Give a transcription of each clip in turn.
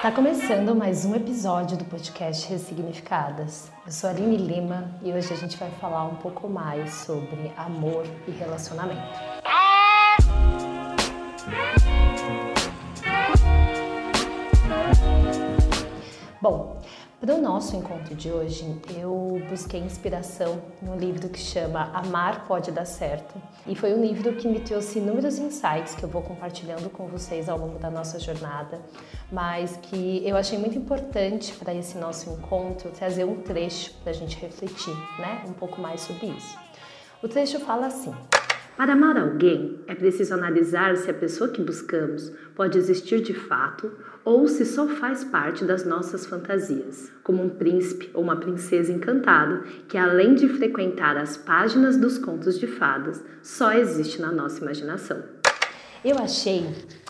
Está começando mais um episódio do podcast Ressignificadas. Eu sou Aline Lima e hoje a gente vai falar um pouco mais sobre amor e relacionamento. Bom, para o nosso encontro de hoje, eu busquei inspiração no livro que chama Amar Pode Dar Certo. E foi um livro que me trouxe inúmeros insights que eu vou compartilhando com vocês ao longo da nossa jornada, mas que eu achei muito importante para esse nosso encontro trazer um trecho para a gente refletir né, um pouco mais sobre isso. O trecho fala assim. Para amar alguém, é preciso analisar se a pessoa que buscamos pode existir de fato ou se só faz parte das nossas fantasias, como um príncipe ou uma princesa encantado que, além de frequentar as páginas dos contos de fadas, só existe na nossa imaginação. Eu achei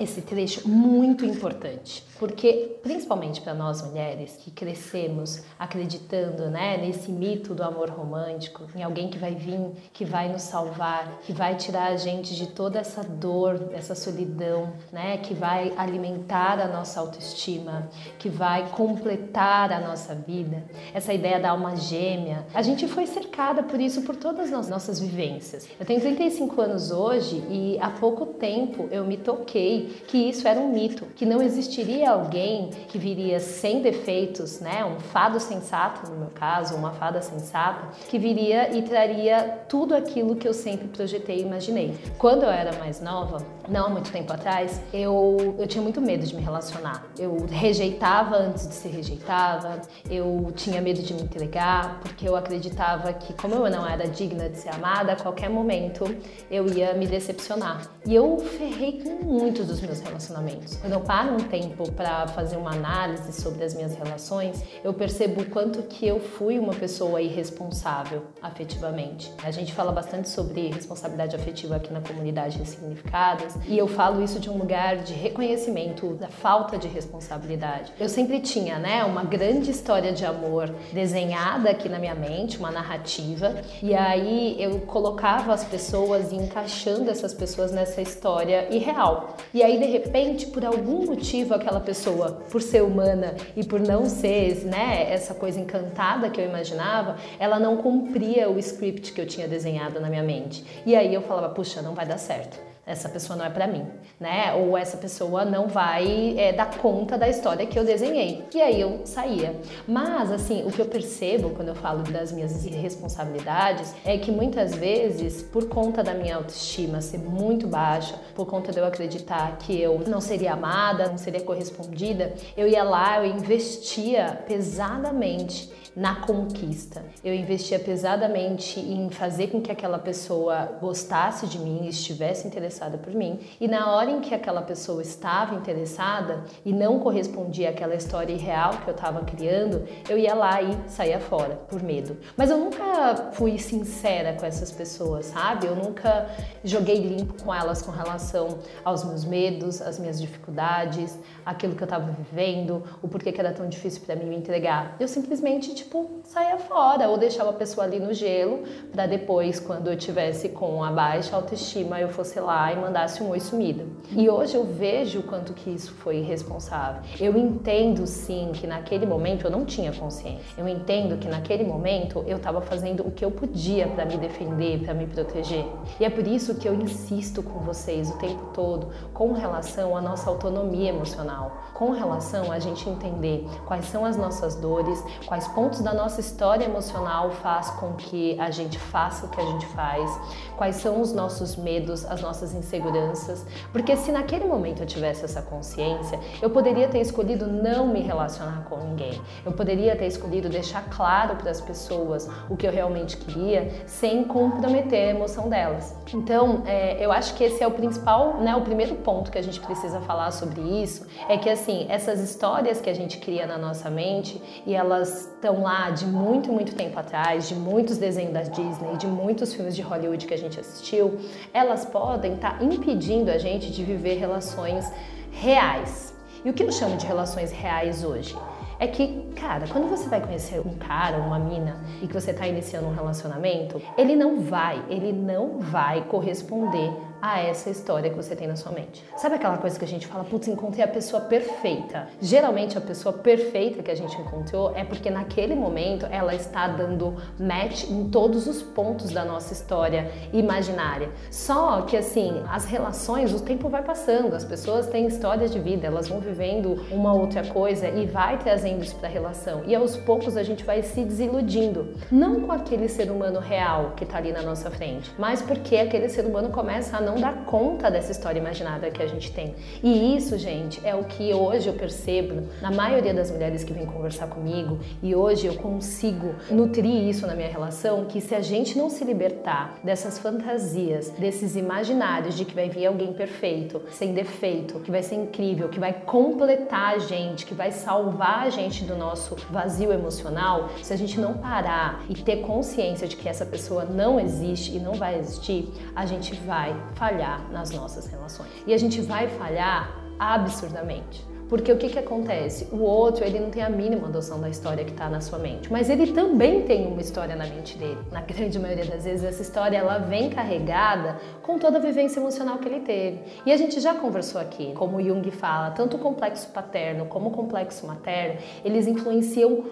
esse trecho muito importante, porque principalmente para nós mulheres que crescemos acreditando, né, nesse mito do amor romântico, em alguém que vai vir, que vai nos salvar, que vai tirar a gente de toda essa dor, essa solidão, né, que vai alimentar a nossa autoestima, que vai completar a nossa vida. Essa ideia da alma gêmea, a gente foi cercada por isso por todas as nossas vivências. Eu tenho 35 anos hoje e há pouco tempo eu me toquei que isso era um mito, que não existiria alguém que viria sem defeitos, né, um fado sensato no meu caso, uma fada sensata, que viria e traria tudo aquilo que eu sempre projetei e imaginei. Quando eu era mais nova, não há muito tempo atrás, eu, eu tinha muito medo de me relacionar. Eu rejeitava antes de ser rejeitada, eu tinha medo de me entregar, porque eu acreditava que, como eu não era digna de ser amada, a qualquer momento eu ia me decepcionar. E eu ferrei com muitos dos meus relacionamentos. Quando eu paro um tempo para fazer uma análise sobre as minhas relações, eu percebo o quanto que eu fui uma pessoa irresponsável afetivamente. A gente fala bastante sobre responsabilidade afetiva aqui na comunidade Ressignificadas e eu falo isso de um lugar de reconhecimento da falta de responsabilidade. Eu sempre tinha, né, uma grande história de amor desenhada aqui na minha mente, uma narrativa, e aí eu colocava as pessoas e encaixando essas pessoas nessa história irreal. E e aí, de repente, por algum motivo, aquela pessoa, por ser humana e por não ser né, essa coisa encantada que eu imaginava, ela não cumpria o script que eu tinha desenhado na minha mente. E aí eu falava, puxa, não vai dar certo essa pessoa não é para mim, né? Ou essa pessoa não vai é, dar conta da história que eu desenhei. E aí eu saía. Mas, assim, o que eu percebo quando eu falo das minhas irresponsabilidades é que muitas vezes, por conta da minha autoestima ser muito baixa, por conta de eu acreditar que eu não seria amada, não seria correspondida, eu ia lá, eu investia pesadamente na conquista. Eu investia pesadamente em fazer com que aquela pessoa gostasse de mim, estivesse interessada por mim. E na hora em que aquela pessoa estava interessada e não correspondia àquela história irreal que eu estava criando, eu ia lá e saía fora por medo. Mas eu nunca fui sincera com essas pessoas, sabe? Eu nunca joguei limpo com elas com relação aos meus medos, às minhas dificuldades, aquilo que eu estava vivendo, o porquê que era tão difícil para mim me entregar. Eu simplesmente tipo, saia fora ou deixava a pessoa ali no gelo para depois, quando eu tivesse com a baixa autoestima, eu fosse lá e mandasse um oi sumido. E hoje eu vejo o quanto que isso foi irresponsável. Eu entendo sim que naquele momento eu não tinha consciência. Eu entendo que naquele momento eu estava fazendo o que eu podia para me defender, para me proteger. E é por isso que eu insisto com vocês o tempo todo com relação à nossa autonomia emocional, com relação a gente entender quais são as nossas dores, quais pontos pontos da nossa história emocional faz com que a gente faça o que a gente faz, quais são os nossos medos, as nossas inseguranças, porque se naquele momento eu tivesse essa consciência, eu poderia ter escolhido não me relacionar com ninguém, eu poderia ter escolhido deixar claro para as pessoas o que eu realmente queria, sem comprometer a emoção delas. Então, é, eu acho que esse é o principal, né, o primeiro ponto que a gente precisa falar sobre isso, é que assim, essas histórias que a gente cria na nossa mente e elas estão lá de muito, muito tempo atrás, de muitos desenhos da Disney, de muitos filmes de Hollywood que a gente assistiu, elas podem estar tá impedindo a gente de viver relações reais. E o que eu chamo de relações reais hoje? É que, cara, quando você vai conhecer um cara, uma mina, e que você está iniciando um relacionamento, ele não vai, ele não vai corresponder a essa história que você tem na sua mente. Sabe aquela coisa que a gente fala, putz, encontrei a pessoa perfeita? Geralmente a pessoa perfeita que a gente encontrou é porque naquele momento ela está dando match em todos os pontos da nossa história imaginária. Só que assim, as relações, o tempo vai passando, as pessoas têm histórias de vida, elas vão vivendo uma outra coisa e vai trazendo isso para a relação. E aos poucos a gente vai se desiludindo, não com aquele ser humano real que está ali na nossa frente, mas porque aquele ser humano começa a não dar conta dessa história imaginada que a gente tem. E isso, gente, é o que hoje eu percebo na maioria das mulheres que vêm conversar comigo e hoje eu consigo nutrir isso na minha relação, que se a gente não se libertar dessas fantasias, desses imaginários de que vai vir alguém perfeito, sem defeito, que vai ser incrível, que vai completar a gente, que vai salvar a gente do nosso vazio emocional, se a gente não parar e ter consciência de que essa pessoa não existe e não vai existir, a gente vai falhar nas nossas relações. E a gente vai falhar absurdamente. Porque o que, que acontece? O outro, ele não tem a mínima noção da história que está na sua mente, mas ele também tem uma história na mente dele. Na grande maioria das vezes, essa história ela vem carregada com toda a vivência emocional que ele teve. E a gente já conversou aqui, como Jung fala, tanto o complexo paterno como o complexo materno, eles influenciam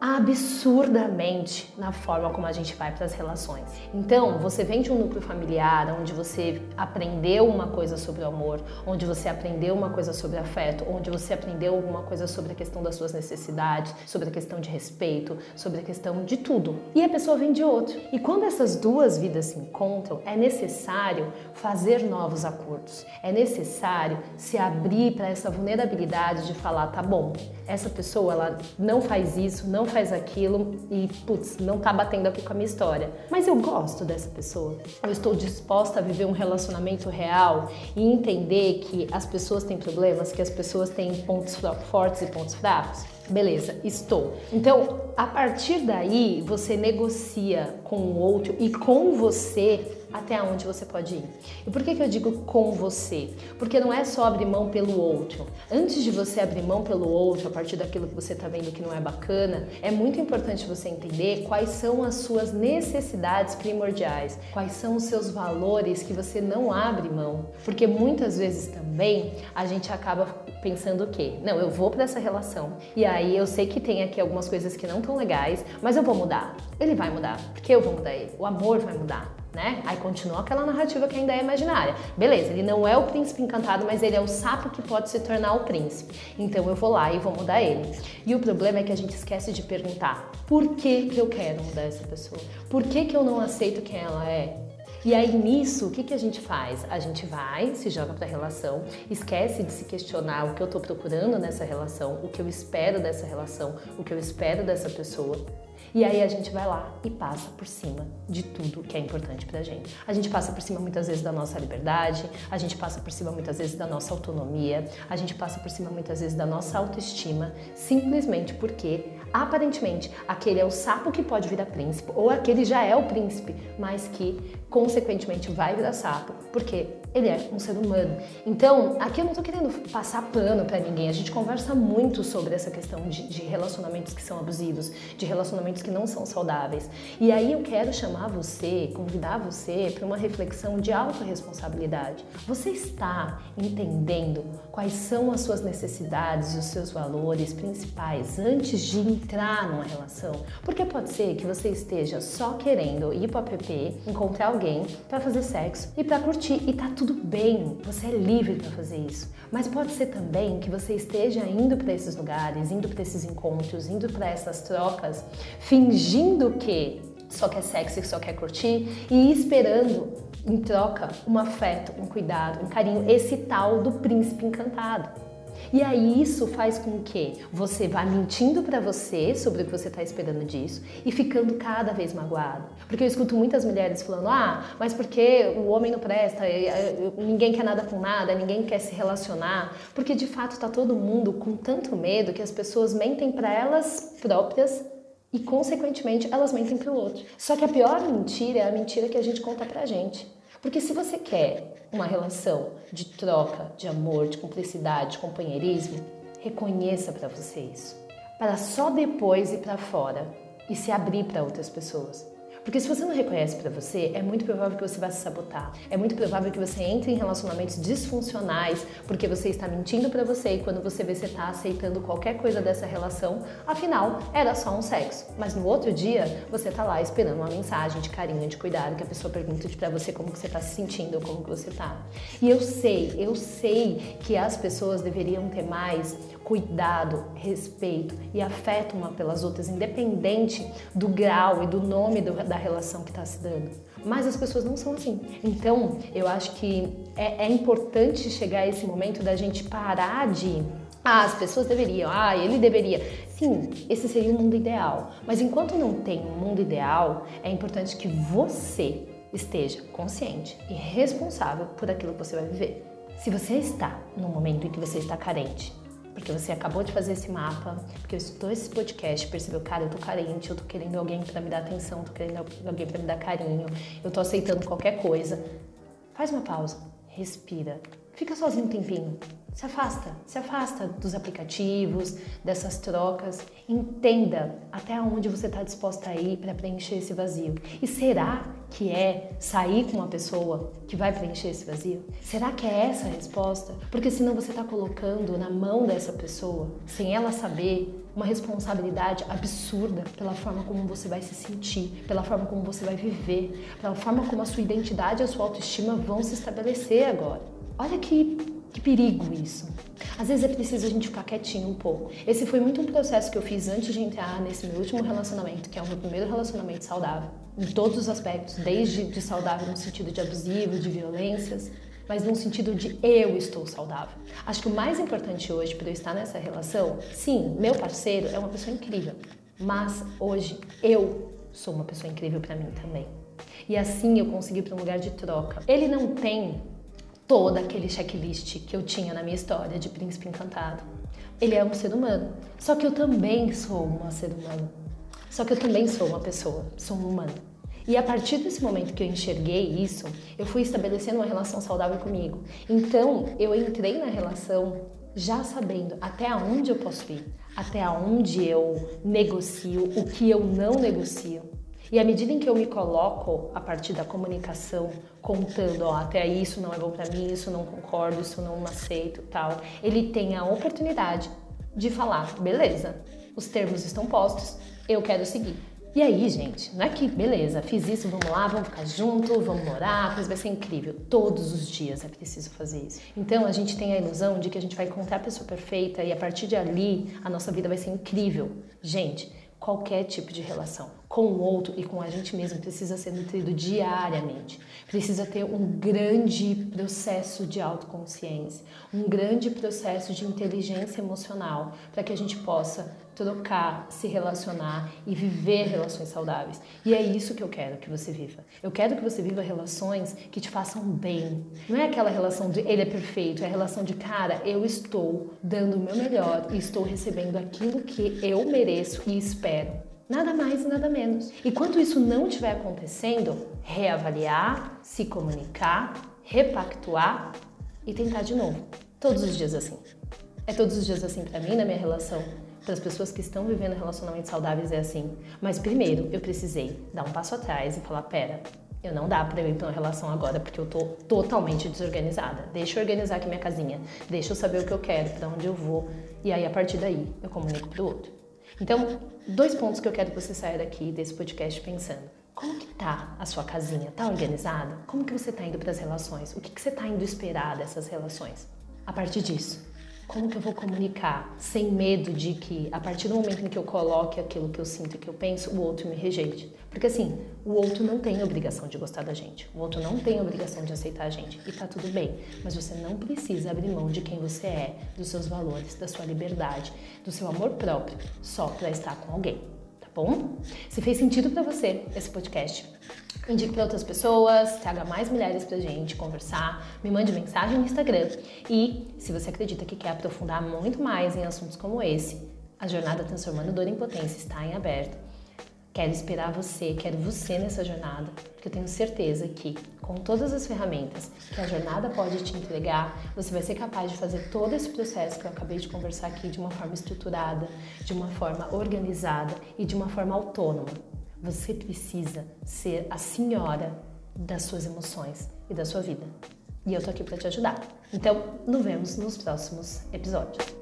absurdamente na forma como a gente vai para as relações. Então, você vem de um núcleo familiar onde você aprendeu uma coisa sobre o amor, onde você aprendeu uma coisa sobre afeto, onde você aprendeu alguma coisa sobre a questão das suas necessidades, sobre a questão de respeito, sobre a questão de tudo. E a pessoa vem de outro. E quando essas duas vidas se encontram, é necessário fazer novos acordos. É necessário se abrir para essa vulnerabilidade de falar, tá bom, essa pessoa ela não faz isso, não faz aquilo e, putz, não tá batendo aqui com a minha história. Mas eu gosto dessa pessoa. Eu estou disposta a viver um relacionamento real e entender que as pessoas têm problemas, que as pessoas têm pontos fortes e pontos fracos. Beleza, estou. Então, a partir daí, você negocia com o outro e com você até onde você pode ir. E por que, que eu digo com você? Porque não é só abrir mão pelo outro. Antes de você abrir mão pelo outro, a partir daquilo que você está vendo que não é bacana, é muito importante você entender quais são as suas necessidades primordiais, quais são os seus valores que você não abre mão. Porque muitas vezes também a gente acaba pensando o quê? Não, eu vou para essa relação e aí eu sei que tem aqui algumas coisas que não estão legais, mas eu vou mudar. Ele vai mudar, porque eu vou mudar ele. O amor vai mudar né? Aí continua aquela narrativa que ainda é imaginária. Beleza, ele não é o príncipe encantado, mas ele é o sapo que pode se tornar o príncipe. Então eu vou lá e vou mudar ele. E o problema é que a gente esquece de perguntar: por que, que eu quero mudar essa pessoa? Por que, que eu não aceito quem ela é? E aí nisso, o que, que a gente faz? A gente vai, se joga para a relação, esquece de se questionar o que eu estou procurando nessa relação, o que eu espero dessa relação, o que eu espero dessa pessoa e aí a gente vai lá e passa por cima de tudo que é importante pra gente. A gente passa por cima muitas vezes da nossa liberdade, a gente passa por cima muitas vezes da nossa autonomia, a gente passa por cima muitas vezes da nossa autoestima, simplesmente porque aparentemente aquele é o sapo que pode virar príncipe ou aquele já é o príncipe, mas que consequentemente vai virar sapo, porque ele é um ser humano. Então, aqui eu não tô querendo passar pano para ninguém. A gente conversa muito sobre essa questão de, de, relacionamentos que são abusivos, de relacionamentos que não são saudáveis. E aí eu quero chamar você, convidar você para uma reflexão de autorresponsabilidade. Você está entendendo quais são as suas necessidades os seus valores principais antes de entrar numa relação? Porque pode ser que você esteja só querendo ir para o app, encontrar alguém para fazer sexo e para curtir e tá tudo bem, você é livre para fazer isso. Mas pode ser também que você esteja indo para esses lugares, indo para esses encontros, indo para essas trocas, fingindo que só quer sexo e só quer curtir e esperando em troca um afeto, um cuidado, um carinho, esse tal do príncipe encantado. E aí isso faz com que você vá mentindo para você sobre o que você está esperando disso e ficando cada vez magoado. Porque eu escuto muitas mulheres falando: "Ah, mas porque o homem não presta, ninguém quer nada com nada, ninguém quer se relacionar". Porque de fato está todo mundo com tanto medo que as pessoas mentem para elas próprias e, consequentemente, elas mentem para o outro. Só que a pior mentira é a mentira que a gente conta para a gente. Porque se você quer uma relação de troca, de amor, de cumplicidade, de companheirismo, reconheça para você isso. Para só depois ir para fora e se abrir para outras pessoas. Porque se você não reconhece para você, é muito provável que você vá se sabotar. É muito provável que você entre em relacionamentos disfuncionais porque você está mentindo para você e quando você vê você está aceitando qualquer coisa dessa relação, afinal era só um sexo. Mas no outro dia você está lá esperando uma mensagem de carinho, de cuidado, que a pessoa pergunta para você como que você está se sentindo, como que você está. E eu sei, eu sei que as pessoas deveriam ter mais cuidado, respeito e afeto uma pelas outras, independente do grau e do nome do, da relação que está se dando. Mas as pessoas não são assim. Então, eu acho que é, é importante chegar a esse momento da gente parar de ah, as pessoas deveriam, ah, ele deveria. Sim, esse seria o mundo ideal. Mas enquanto não tem um mundo ideal, é importante que você esteja consciente e responsável por aquilo que você vai viver. Se você está no momento em que você está carente, porque você acabou de fazer esse mapa, porque eu escutou esse podcast, percebeu, cara, eu tô carente, eu tô querendo alguém para me dar atenção, tô querendo alguém para me dar carinho, eu tô aceitando qualquer coisa. Faz uma pausa, respira, fica sozinho um tempinho, se afasta, se afasta dos aplicativos, dessas trocas. Entenda até onde você está disposta a ir para preencher esse vazio. E será que é sair com uma pessoa que vai preencher esse vazio? Será que é essa a resposta? Porque senão você está colocando na mão dessa pessoa, sem ela saber, uma responsabilidade absurda pela forma como você vai se sentir, pela forma como você vai viver, pela forma como a sua identidade e a sua autoestima vão se estabelecer agora. Olha que que perigo isso. Às vezes é preciso a gente ficar quietinho um pouco. Esse foi muito um processo que eu fiz antes de entrar nesse meu último relacionamento, que é o meu primeiro relacionamento saudável, em todos os aspectos, desde de saudável no sentido de abusivo, de violências, mas no sentido de eu estou saudável. Acho que o mais importante hoje para eu estar nessa relação, sim, meu parceiro é uma pessoa incrível, mas hoje eu sou uma pessoa incrível para mim também. E assim eu consegui para um lugar de troca. Ele não tem todo aquele checklist que eu tinha na minha história de príncipe encantado. Ele é um ser humano. Só que eu também sou uma ser humano. Só que eu também sou uma pessoa, sou um humano. E a partir desse momento que eu enxerguei isso, eu fui estabelecendo uma relação saudável comigo. Então, eu entrei na relação já sabendo até onde eu posso ir, até onde eu negocio, o que eu não negocio. E à medida em que eu me coloco a partir da comunicação, contando, ó, até aí isso não é bom para mim, isso não concordo, isso não aceito, tal, ele tem a oportunidade de falar, beleza, os termos estão postos, eu quero seguir. E aí, gente, não é que beleza, fiz isso, vamos lá, vamos ficar junto, vamos morar, vai ser incrível. Todos os dias é preciso fazer isso. Então a gente tem a ilusão de que a gente vai encontrar a pessoa perfeita e a partir de ali a nossa vida vai ser incrível. Gente, qualquer tipo de relação com o outro e com a gente mesmo precisa ser nutrido diariamente. Precisa ter um grande processo de autoconsciência, um grande processo de inteligência emocional para que a gente possa trocar, se relacionar e viver relações saudáveis. E é isso que eu quero que você viva. Eu quero que você viva relações que te façam bem. Não é aquela relação de ele é perfeito, é a relação de cara, eu estou dando o meu melhor e estou recebendo aquilo que eu mereço e espero. Nada mais e nada menos. E quando isso não estiver acontecendo, reavaliar, se comunicar, repactuar e tentar de novo. Todos os dias assim. É todos os dias assim para mim na minha relação. Para as pessoas que estão vivendo relacionamentos saudáveis é assim. Mas primeiro eu precisei dar um passo atrás e falar: pera, eu não dá para eu ir para uma relação agora porque eu tô totalmente desorganizada. Deixa eu organizar aqui minha casinha, deixa eu saber o que eu quero, para onde eu vou, e aí a partir daí eu comunico pro outro. Então, dois pontos que eu quero que você saia daqui desse podcast pensando. Como que tá a sua casinha? Tá organizada? Como que você tá indo para as relações? O que, que você tá indo esperar dessas relações? A partir disso, como que eu vou comunicar sem medo de que a partir do momento em que eu coloque aquilo que eu sinto e que eu penso, o outro me rejeite? Porque assim, o outro não tem obrigação de gostar da gente, o outro não tem obrigação de aceitar a gente e tá tudo bem, mas você não precisa abrir mão de quem você é, dos seus valores, da sua liberdade, do seu amor próprio, só para estar com alguém, tá bom? Se fez sentido para você esse podcast, Indique para outras pessoas, traga mais mulheres pra gente conversar, me mande mensagem no Instagram. E se você acredita que quer aprofundar muito mais em assuntos como esse, a jornada Transformando Dor em Potência está em aberto. Quero esperar você, quero você nessa jornada, porque eu tenho certeza que com todas as ferramentas que a jornada pode te entregar, você vai ser capaz de fazer todo esse processo que eu acabei de conversar aqui de uma forma estruturada, de uma forma organizada e de uma forma autônoma Você precisa ser a senhora das suas emoções e da sua vida. E eu tô aqui para te ajudar. Então, nos vemos nos próximos episódios.